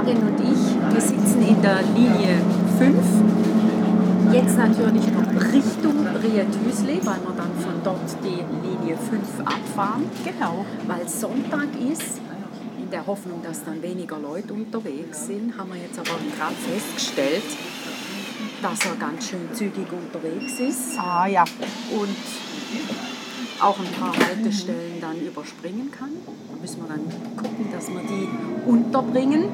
Karin und ich, wir sitzen in der Linie 5. Jetzt natürlich noch Richtung Riethüsli, weil wir dann von dort die Linie 5 abfahren. Genau. Weil Sonntag ist, in der Hoffnung, dass dann weniger Leute unterwegs sind, haben wir jetzt aber gerade festgestellt, dass er ganz schön zügig unterwegs ist. Ah ja. Und auch ein paar Haltestellen dann überspringen kann. Da müssen wir dann gucken, dass wir die unterbringen.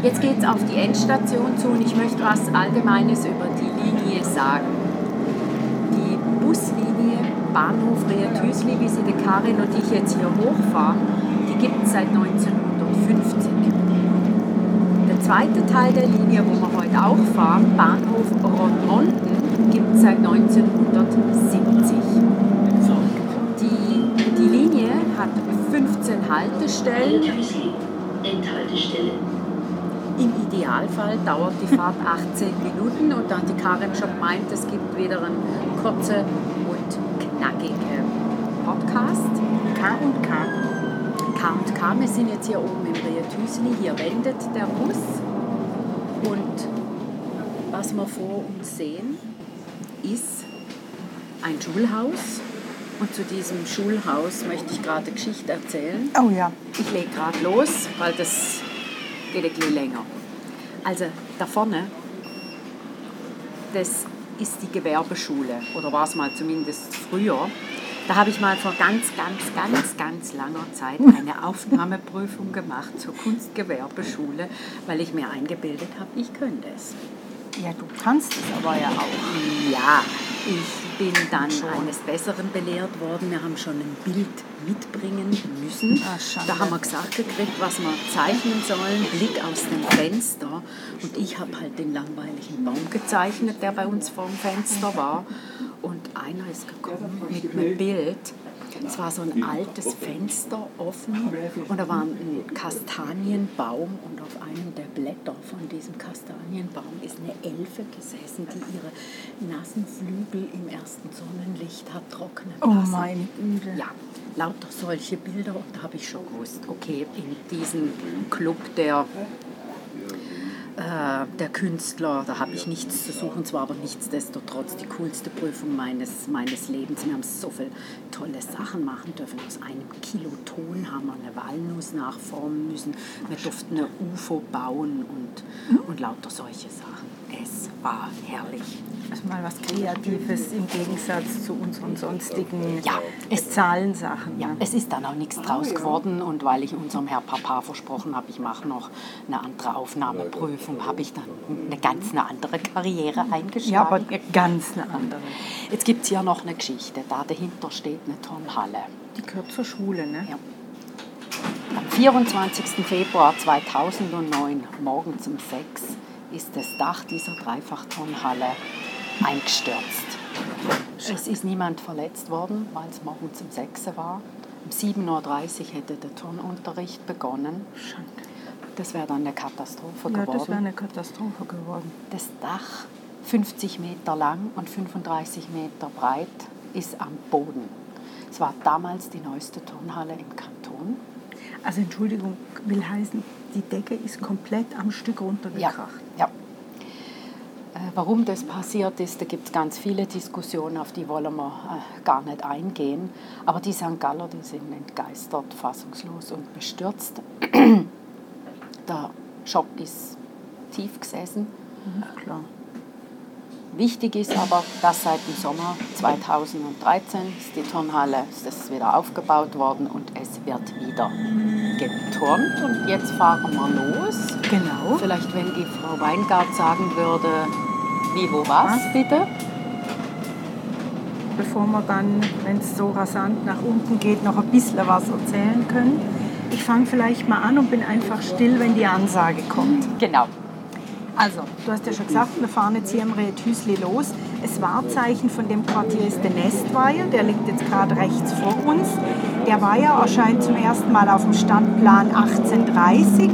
Jetzt geht es auf die Endstation zu und ich möchte was Allgemeines über die Linie sagen. Die Buslinie Bahnhof Riethüsli, wie sie die Karin und ich jetzt hier hochfahren, die gibt es seit 1950. Der zweite Teil der Linie, wo wir heute auch fahren, Bahnhof Rottmonten, gibt es seit 1970. Die, die Linie hat 15 Haltestellen. Endhaltestelle. Im Idealfall dauert die Fahrt 18 Minuten und dann die Karin schon meint, es gibt wieder einen kurzen und knackigen Podcast. K und K. K und K, wir sind jetzt hier oben im Riethüsli, hier wendet der Bus und was wir vor uns sehen, ist ein Schulhaus und zu diesem Schulhaus möchte ich gerade eine Geschichte erzählen. Oh ja. Ich lege gerade los, weil das geht ein bisschen länger. Also da vorne, das ist die Gewerbeschule oder war es mal zumindest früher. Da habe ich mal vor ganz, ganz, ganz, ganz langer Zeit eine Aufnahmeprüfung gemacht zur Kunstgewerbeschule, weil ich mir eingebildet habe, ich könnte es. Ja, du kannst es aber ja auch. Ja, ich bin dann eines Besseren belehrt worden. Wir haben schon ein Bild mitbringen müssen. Ah, Schande. da haben wir gesagt gekriegt, was wir zeichnen sollen, Blick aus dem Fenster. Und ich habe halt den langweiligen Baum gezeichnet, der bei uns vor dem Fenster war. Und einer ist gekommen mit einem Bild. Es war so ein altes Fenster offen und da war ein Kastanienbaum und auf einem der Blätter von diesem Kastanienbaum ist eine Elfe gesessen, die ihre nassen Flügel im ersten Sonnenlicht hat trocknen Oh lassen. meine Güte. Ja, lauter solche Bilder und da habe ich schon gewusst, okay, in diesem Club der, der Künstler, da habe ich nichts zu suchen, zwar aber nichtsdestotrotz die coolste Prüfung meines, meines Lebens. Wir haben so viele tolle Sachen machen dürfen. Aus einem Kilo Ton haben wir eine Walnuss nachformen müssen. Wir durften eine UFO bauen und, und lauter solche Sachen. Es war herrlich. Also mal was Kreatives im Gegensatz zu unseren sonstigen Ja, es- Zahlensachen. Ja, es ist dann auch nichts draus geworden und weil ich unserem Herr Papa versprochen habe, ich mache noch eine andere Aufnahmeprüfung, habe ich dann eine ganz eine andere Karriere eingeschlagen. ja, aber ganz eine andere. Jetzt gibt es hier noch eine Geschichte. Da dahinter steht eine Turnhalle. Die gehört zur Schule, ne? Ja. Am 24. Februar 2009, morgens um 6, ist das Dach dieser Dreifachturnhalle eingestürzt. Es ist niemand verletzt worden, weil es morgens um 6 war. Um 7.30 Uhr hätte der Turnunterricht begonnen. Das wäre dann eine Katastrophe Ja, geworden. das wäre eine Katastrophe geworden. Das Dach, 50 Meter lang und 35 Meter breit, ist am Boden. Es war damals die neueste Turnhalle im Kanton. Also Entschuldigung, will heißen, die Decke ist komplett am Stück runtergekracht. Ja. Äh, Warum das passiert ist, da gibt es ganz viele Diskussionen, auf die wollen wir äh, gar nicht eingehen. Aber die St. Galler, die sind entgeistert, fassungslos und bestürzt. Der Schock ist tief gesessen. Mhm, klar. Wichtig ist aber, dass seit dem Sommer 2013 ist die Turnhalle ist wieder aufgebaut worden und es wird wieder geturnt. Und jetzt fahren wir los. Genau. Vielleicht, wenn die Frau Weingart sagen würde, wie, wo, was, bitte? Bevor wir dann, wenn es so rasant nach unten geht, noch ein bisschen was erzählen können. Ich fange vielleicht mal an und bin einfach still, wenn die Ansage kommt. Genau. Also, du hast ja schon gesagt, wir fahren jetzt hier im Räthüsli los. Das Wahrzeichen von dem Quartier ist der Nestweiher, der liegt jetzt gerade rechts vor uns. Der Weiher erscheint zum ersten Mal auf dem Stadtplan 1830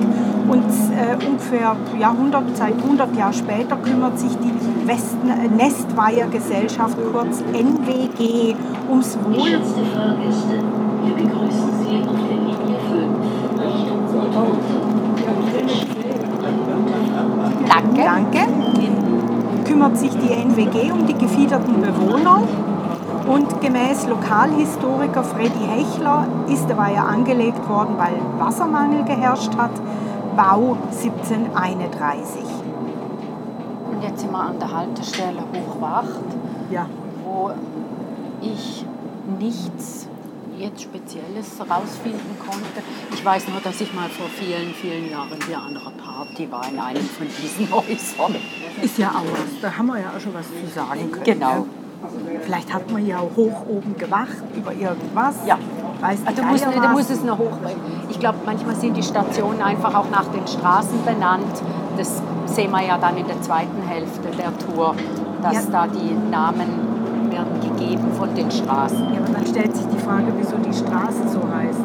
und äh, ungefähr ja, 100, seit 100 Jahren später kümmert sich die Westen, äh, Nestweiher Gesellschaft, kurz NWG, ums Wohl. Fahrgäste, wir begrüßen Sie auf der Linie 5 Richtung Danke. Danke. Kümmert sich die NWG um die gefiederten Bewohner. Und gemäß Lokalhistoriker Freddy Hechler ist der Weiher angelegt worden, weil Wassermangel geherrscht hat. Bau 1731. Und jetzt sind wir an der Haltestelle Hochwacht, Ja. wo ich nichts jetzt Spezielles rausfinden konnte. Ich weiß nur, dass ich mal vor vielen, vielen Jahren hier an einer Party war in einem von diesen Häusern. Ist ja auch was. Da haben wir ja auch schon was zu sagen können. Genau. Vielleicht hat man ja auch hoch oben gewacht über irgendwas. Ja. Weiß Also du musst, du musst es noch hochbringen. Ich glaube, manchmal sind die Stationen einfach auch nach den Straßen benannt. Das sehen wir ja dann in der zweiten Hälfte der Tour, dass Ja. da die Namen werden gegeben von den Straßen. Ja, aber dann stellt sich die Frage, wieso die Straße so heißt.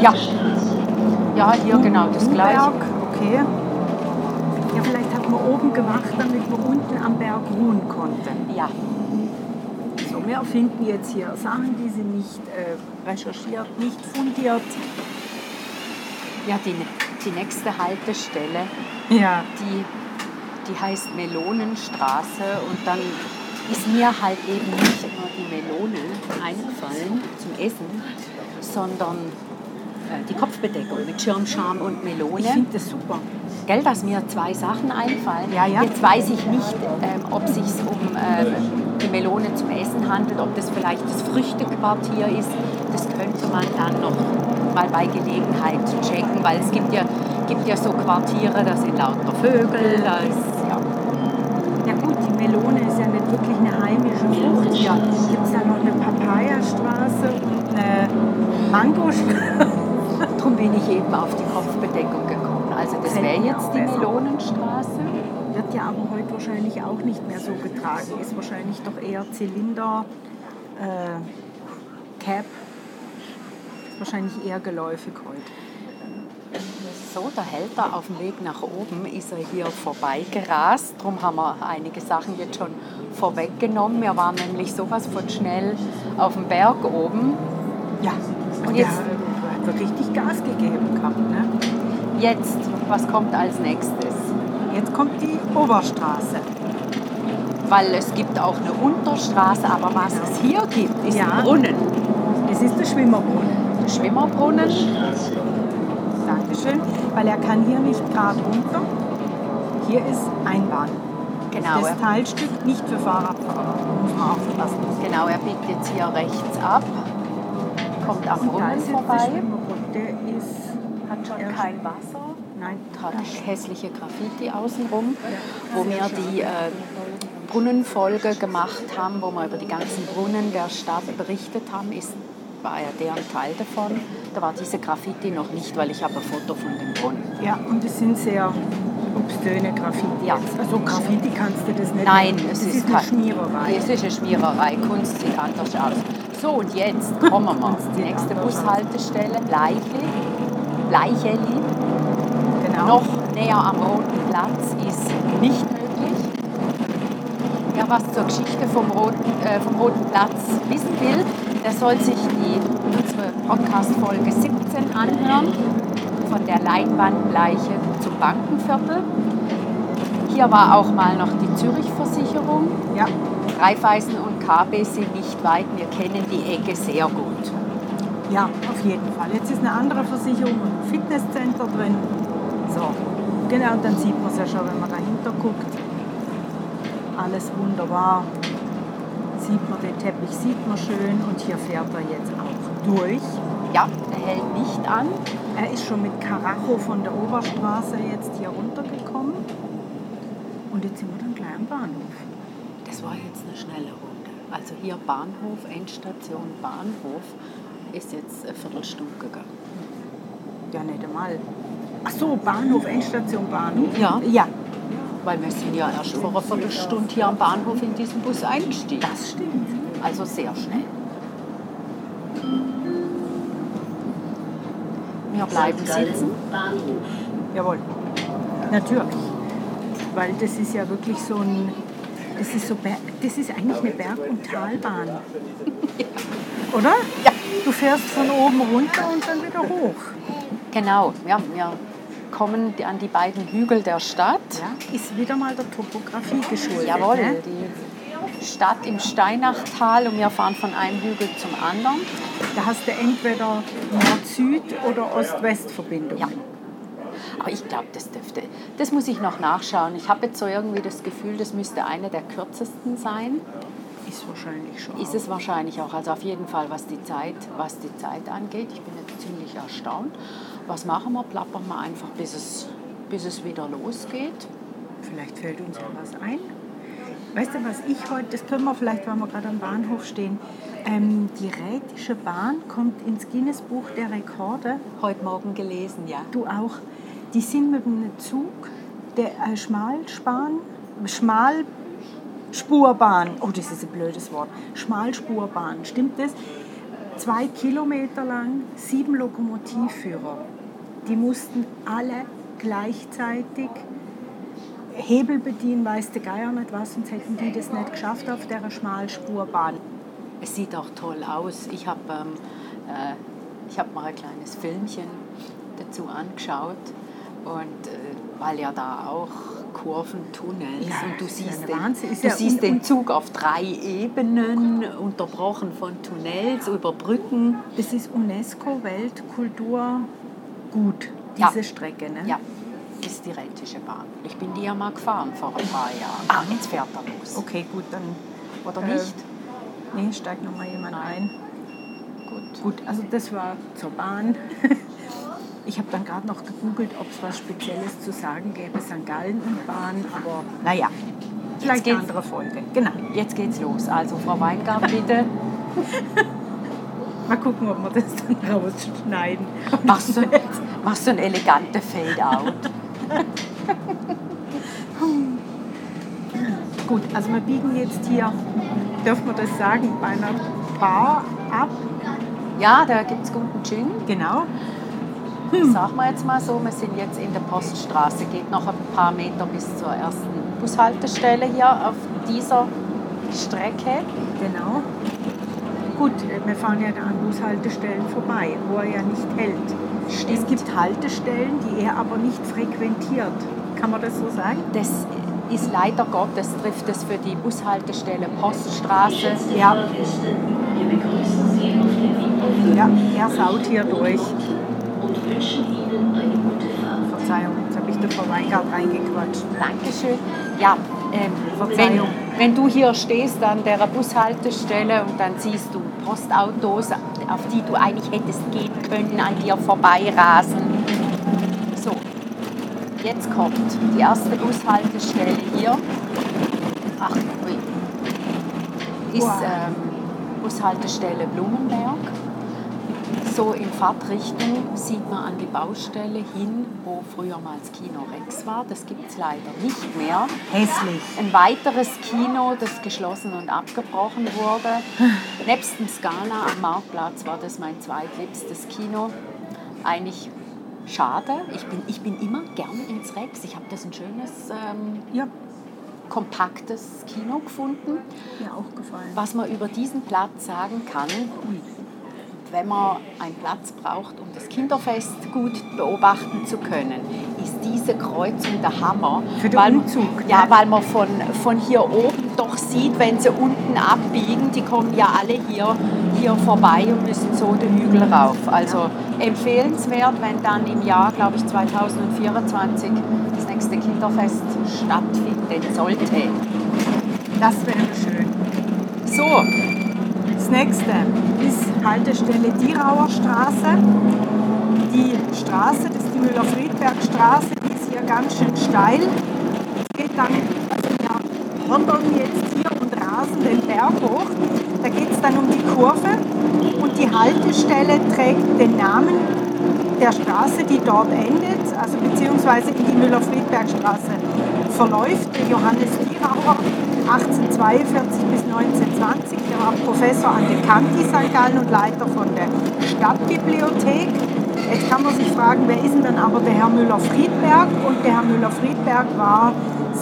Ja, ja hier genau das gleiche. Okay. Ja, vielleicht hat man oben gewacht, damit man unten am Berg ruhen konnte. Ja, So, wir erfinden jetzt hier Sachen, die sind nicht äh, recherchiert, nicht fundiert. ja die, die nächste Haltestelle, Ja. die, die heißt Melonenstraße und dann ist mir halt eben nicht nur die Melone eingefallen zum Essen, sondern die Kopfbedeckung mit Schirmscham und Ich Melone. finde das super. Gell, dass mir zwei Sachen einfallen. Ja, ja. Jetzt weiß ich nicht, ähm, ob es sich um ähm, die Melone zum Essen handelt, ob das vielleicht das Früchtequartier ist. Das könnte man dann noch mal bei Gelegenheit checken, weil es gibt ja, gibt ja so Quartiere, da sind lauter Vögel, da ist, ja. Ja gut, die Melone ist ja nicht wirklich eine heimische Frucht. Ja, gibt es da noch eine Papayastraße, eine Mangostraße? Darum bin ich eben auf die Kopfbedeckung gekommen. Also das wäre mir jetzt die. Melonenstraße. Wird ja aber heute wahrscheinlich auch nicht mehr so getragen. Ist wahrscheinlich doch eher Zylinder, äh, Cap. Ist wahrscheinlich eher geläufig heute. So, der Hälter auf dem Weg nach oben ist er hier vorbeigerast. Darum haben wir einige Sachen jetzt schon vorweggenommen. Wir waren nämlich sowas von schnell auf dem Berg oben. Ja, Und jetzt- richtig Gas gegeben gehabt. Ne? Jetzt, was kommt als nächstes? Jetzt kommt die Oberstraße. Weil es gibt auch eine Unterstraße, aber was es hier gibt, ist Ja. ein Brunnen. Es ist der Schwimmerbrunnen. Der Schwimmerbrunnen. Dankeschön. Weil er kann hier nicht gerade runter. Hier ist Einbahn. Genau, Das Teilstück nicht für Fahrradfahrer. Muss man aufpassen. genau, er biegt jetzt hier rechts ab, kommt am Brunnen vorbei, Schwimmerbrunnen. Der ist hat schon Ja. Kein Wasser. Nein, hat hässliche Graffiti außenrum, wo wir die äh, Brunnenfolge gemacht haben, wo wir über die ganzen Brunnen der Stadt berichtet haben, ist, war ja deren Teil davon. Da war diese Graffiti noch nicht, weil ich habe ein Foto von dem Brunnen. Ja, und es sind sehr obszöne Graffiti. Ja. Also Graffiti kannst du das nicht Nein, es ist, ist eine kein- Schmiererei. Es ist eine Schmiererei. Kunst sieht anders aus. So, und jetzt kommen wir. Sieht nächste anders aus. Leicheli. Genau. Noch näher am Roten Platz ist nicht möglich. Wer was zur Geschichte vom Roten, äh, vom Roten Platz wissen will, der soll sich die, unsere Podcast-Folge 17 anhören, von der Leinwandleiche zum Bankenviertel. Hier war auch mal noch die Zürich-Versicherung. Ja, Raiffeisen und KB sind nicht weit, wir kennen die Ecke sehr gut. Ja, auf jeden Fall. Jetzt ist eine andere Versicherung und ein Fitnesscenter drin. So, genau, und dann sieht man es ja schon, wenn man dahinter guckt. Alles wunderbar. Sieht man den Teppich, sieht man schön und hier fährt er jetzt auch durch. Ja, er hält nicht an. Er ist schon mit Karacho von der Oberstraße jetzt hier runtergekommen. Und jetzt sind wir dann gleich am Bahnhof. Das war jetzt eine schnelle Runde. Also hier Bahnhof, Endstation Bahnhof ist jetzt eine Viertelstunde gegangen. Ja, nicht einmal. Ach so, Bahnhof, Endstation Bahnhof. Ja. Ja, Weil wir sind ja erst vor einer Viertelstunde hier am Bahnhof in diesen Bus eingestiegen. das stimmt. Also sehr schnell. Wir bleiben sitzen. Jawohl. Natürlich. Weil das ist ja wirklich so ein. Das ist, so das ist eigentlich eine Berg- und Talbahn. Oder? Ja. Du fährst von oben runter und dann wieder hoch. Genau, ja, wir kommen an die beiden Hügel der Stadt. Ja, ist wieder mal der Topografie geschuldet. Jawohl, Ne? die Stadt im Steinachtal und wir fahren von einem Hügel zum anderen. Da hast du entweder Nord-Süd- oder Ost-West-Verbindung. Ja. Aber ich glaube, das dürfte, das muss ich noch nachschauen. Ich habe jetzt so irgendwie das Gefühl, das müsste eine der kürzesten sein. Ist wahrscheinlich schon. Ist es wahrscheinlich auch. Also auf jeden Fall, was die Zeit, was die Zeit angeht. Ich bin jetzt ziemlich erstaunt. Was machen wir? Plappern wir einfach, bis es, bis es wieder losgeht. Vielleicht fällt uns ja was ein. Weißt du, was ich heute, das können wir vielleicht, weil wir gerade am Bahnhof stehen, ähm, die Rätische Bahn kommt ins Guinness-Buch der Rekorde. Heute Morgen gelesen, ja. Du auch. Die sind mit einem Zug, der äh, Schmalspan, Schmalspurbahn, oh, das ist ein blödes Wort, Schmalspurbahn, stimmt das? Zwei Kilometer lang, sieben Lokomotivführer. Die mussten alle gleichzeitig Hebel bedienen, weiß der Geier nicht was, sonst hätten die das nicht geschafft auf der Schmalspurbahn. Es sieht auch toll aus. Ich habe ähm, äh, hab mal ein kleines Filmchen dazu angeschaut. Und äh, weil ja da auch Kurven, Tunnels Ja, und du ja siehst, den, Wahnsinn. Du ja siehst den Zug auf drei Ebenen, unterbrochen von Tunnels, über Brücken. Das ist UNESCO-Weltkulturgut, Ja. diese Strecke. Ne? Ja, ist die Rätische Bahn. Ich bin die ja mal gefahren vor ein paar Jahren. Ah, jetzt fährt er los. Okay, gut, dann Oder Äh, nicht? nee, steigt noch mal jemand ein. Gut. Gut, also das war zur Bahn. Ich habe dann gerade noch gegoogelt, ob es was Spezielles zu sagen gäbe, St. Gallen und Bahn, aber naja, vielleicht eine andere Folge. Genau. Jetzt geht's los. Also, Frau Weingart, bitte. Mal gucken, ob wir das dann rausschneiden. Machst du, machst du ein elegantes Fade-out? Gut, also wir biegen jetzt hier, dürfen wir das sagen, bei einer Bar ab. Ja, da gibt's guten Gin. Genau. Sagen wir jetzt mal so, wir sind jetzt in der Poststraße. Geht noch ein paar Meter bis zur ersten Bushaltestelle hier auf dieser Strecke. Genau. Gut, äh, wir fahren ja da an Bushaltestellen vorbei, wo er ja nicht hält. Es gibt Haltestellen, die er aber nicht frequentiert. Kann man das so sagen? Das ist leider Gottes, trifft es für die Bushaltestelle Poststraße. Ja. Fahrgäste, wir begrüßen Sie auf der Linie 5 Ja, er saut hier durch. Und wünschen Ihnen eine gute Fahrt. Verzeihung, jetzt habe ich der Frau Weingart reingequatscht. Dankeschön. Ja, ähm, wenn, Verzeihung. wenn du hier stehst an der Bushaltestelle und dann siehst du Postautos, auf die du eigentlich hättest gehen können, an dir vorbeirasen. So, jetzt kommt die erste Bushaltestelle hier. Ach, ui. Ist ähm, Bushaltestelle Blumenberg. So in Fahrtrichtung sieht man an die Baustelle hin, wo früher mal das Kino Rex war. Das gibt es leider nicht mehr. Hässlich. Ein weiteres Kino, das geschlossen und abgebrochen wurde. Nebst dem Scala am Marktplatz war das mein zweitliebstes Kino. Eigentlich schade. Ich bin, ich bin immer gern ins Rex. Ich habe das ein schönes, ähm, Ja, kompaktes Kino gefunden. mir auch gefallen. Was man über diesen Platz sagen kann, wenn man einen Platz braucht, um das Kinderfest gut beobachten zu können, ist diese Kreuzung der Hammer. Für den weil, Umzug, Ja, weil man von, von hier oben doch sieht, wenn sie unten abbiegen, die kommen ja alle hier, hier vorbei und müssen so den Hügel rauf. Also empfehlenswert, wenn dann im Jahr, glaube ich, 2024 das nächste Kinderfest stattfinden sollte. Das wäre schön. So, Das nächste ist Haltestelle Dierauer Straße. Die Straße, das ist die Müller-Friedberg-Straße, die ist hier ganz schön steil. Es geht dann, also wir wandern jetzt hier und rasen den Berg hoch. Da geht es dann um die Kurve und die Haltestelle trägt den Namen der Straße, die dort endet, also beziehungsweise in die Müller-Friedberg-Straße verläuft, der Johannes Dierauer 1842 bis 1920. Der war Professor an der Kanti St. Gallen und Leiter von der Stadtbibliothek. Jetzt kann man sich fragen, wer ist denn dann aber der Herr Müller-Friedberg? Und der Herr Müller-Friedberg war,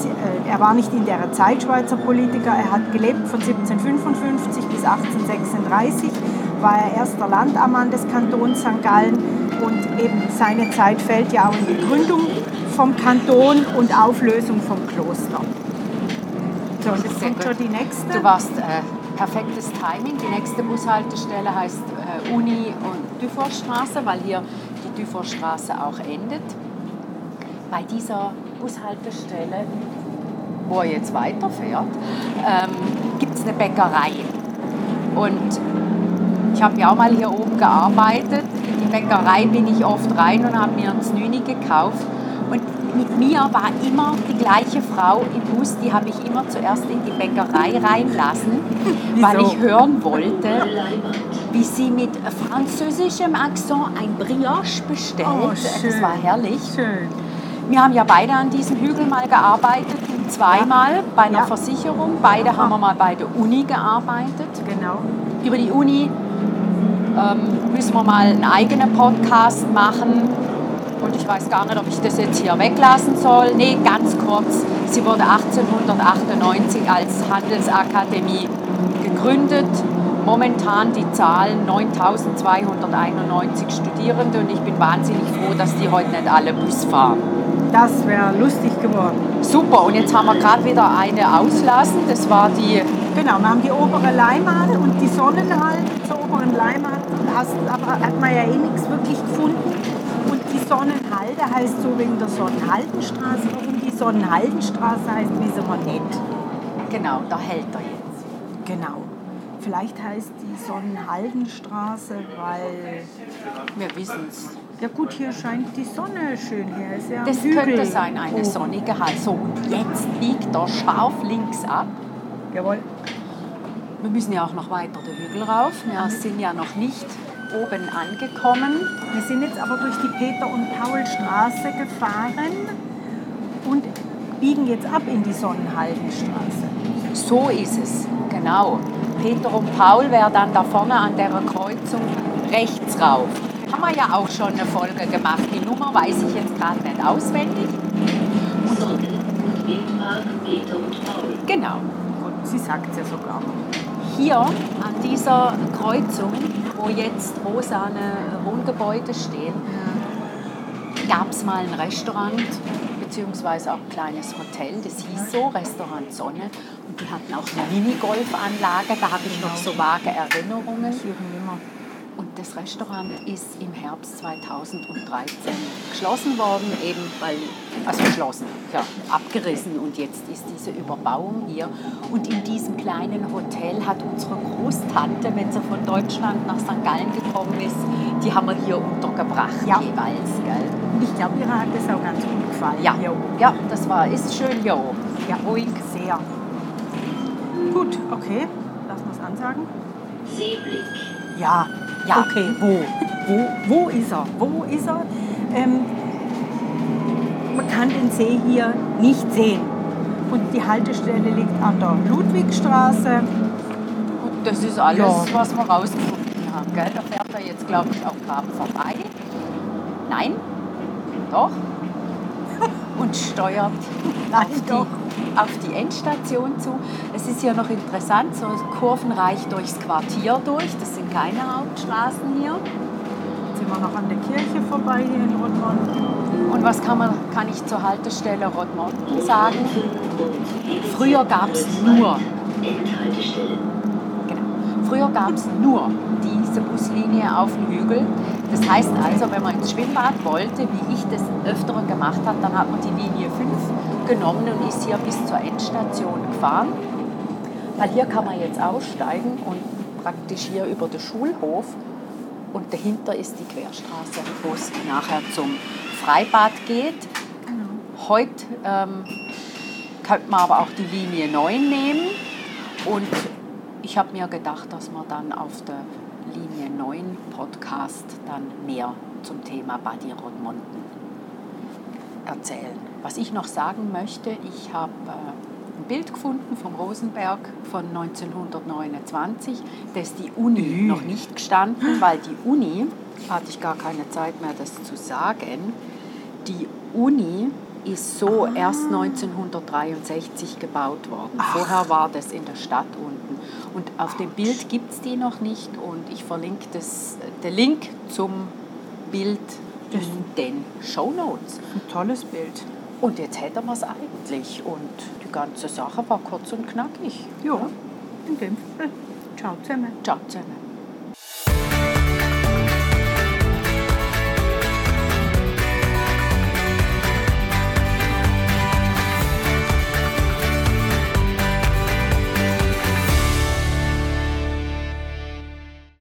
äh, er war nicht in der Zeit Schweizer Politiker, er hat gelebt von 1755 bis 1836, war er erster Landammann des Kantons St. Gallen und eben seine Zeit fällt ja auch in die Gründung vom Kanton und Auflösung vom Kloster. Schon die nächste. Du warst äh, perfektes Timing. Die nächste Bushaltestelle heißt äh, Uni- und Dufortstraße, weil hier die Dufortstraße auch endet. Bei dieser Bushaltestelle, wo er jetzt weiterfährt, ähm, gibt es eine Bäckerei. Und ich habe ja auch mal hier oben gearbeitet. In die Bäckerei bin ich oft rein und habe mir ein Znüni gekauft. Mit mir war immer die gleiche Frau im Bus, die habe ich immer zuerst in die Bäckerei reinlassen, weil ich hören wollte, wie sie mit französischem Akzent ein Brioche bestellt. Oh, das war herrlich. Schön. Wir haben ja beide an diesem Hügel mal gearbeitet, zweimal bei einer Ja. Versicherung. Beide haben wir mal bei der Uni gearbeitet. Genau. Über die Uni ähm, müssen wir mal einen eigenen Podcast machen. Und ich weiß gar nicht, ob ich das jetzt hier weglassen soll. Nee, ganz kurz. Sie wurde 1898 als Handelsakademie gegründet. Momentan die Zahl 9291 Studierende und ich bin wahnsinnig froh, dass die heute nicht alle Bus fahren. Das wäre lustig geworden. Super, und jetzt haben wir gerade wieder eine auslassen. Das war die Genau, wir haben die obere Leimat und die Sonnenhalde. Zur oberen aber hat man ja eh nichts wirklich gefunden. Sonnenhalde heißt so wegen der Sonnenhaldenstraße. Warum die Sonnenhaldenstraße heißt, wissen wir nicht. Genau, da hält er jetzt. Genau. Vielleicht heißt die Sonnenhaldenstraße, weil... Wir wissen es. Ja gut, hier scheint die Sonne schön. Hier ist ja Das könnte sein, eine Oh, sonnige Halle. So, und jetzt biegt er scharf links ab. Jawohl. Wir müssen ja auch noch weiter den Hügel rauf. Wir sind ja noch nicht oben angekommen. Wir sind jetzt aber durch die Peter- und Paulstraße gefahren und biegen jetzt ab in die Sonnenhaldenstraße. So ist es, genau. Peter und Paul wäre dann da vorne an der Kreuzung rechts rauf. Haben wir ja auch schon eine Folge gemacht. Die Nummer weiß ich jetzt gerade nicht auswendig. Und Wildpark Peter und Paul. Genau. Gut, sie sagt es ja sogar. Hier an dieser Kreuzung, wo jetzt rosane Wohngebäude stehen, gab es mal ein Restaurant beziehungsweise auch ein kleines Hotel, das hieß so, Restaurant Sonne. Und die hatten auch eine Minigolfanlage, da habe ich noch so vage Erinnerungen. Das Restaurant ist im Herbst 2013 geschlossen worden, eben weil, also geschlossen, ja, abgerissen. Und jetzt ist diese Überbauung hier. Und in diesem kleinen Hotel hat unsere Großtante, wenn sie von Deutschland nach St. Gallen gekommen ist, die haben wir hier untergebracht Ja. jeweils. Gell? Und ich glaube, ihr hat das auch ganz gut gefallen. Ja, Hier oben. ja, das war, ist schön hier oben. Ja, Ruhig. Sehr. Gut, okay. Lass mal es ansagen. Seeblick. Ja, Ja. Okay, wo? Wo, wo ist er? Wo ist er? Ähm, man kann den See hier nicht sehen. Und die Haltestelle liegt an der Ludwigstraße. Und das ist alles, Ja. was wir rausgefunden haben. Gell? Da fährt er jetzt, glaube ich, auch gerade vorbei. Nein, doch. Und steuert Nein, auf, doch. Auf die Endstation zu. Es ist ja noch interessant, so kurvenreich durchs Quartier durch. Das sind keine Hauptstraßen hier. Jetzt sind wir noch an der Kirche vorbei hier in Rottmond. Und was kann, man, kann ich zur Haltestelle Rottmonten sagen? Früher gab es nur. Genau. Früher gab es nur diese Buslinie auf dem Hügel. Das heißt also, wenn man ins Schwimmbad wollte, wie ich das öfter gemacht habe, dann hat man die Linie 5 genommen und ist hier bis zur Endstation gefahren. Weil hier kann man jetzt aussteigen und praktisch hier über den Schulhof und dahinter ist die Querstraße, wo es nachher zum Freibad geht. Heute ähm, könnte man aber auch die Linie 9 nehmen und ich habe mir gedacht, dass wir dann auf der Linie 9 Podcast dann mehr zum Thema Badi Rodmonten erzählen. Was ich noch sagen möchte, ich habe äh, ein Bild gefunden vom Rosenberg von 1929. Da ist die Uni noch nicht gestanden, weil die Uni, hatte ich gar keine Zeit mehr, das zu sagen, die Uni ist so erst 1963 gebaut worden. Vorher war das in der Stadt unten. Und auf dem Bild gibt es die noch nicht und ich verlinke das, den Link zum Bild in den Show Notes. Ein tolles Bild. Und jetzt hätten wir es eigentlich und die ganze Sache war kurz und knackig. Ja, in dem Fall. Ciao zusammen. Ciao zusammen.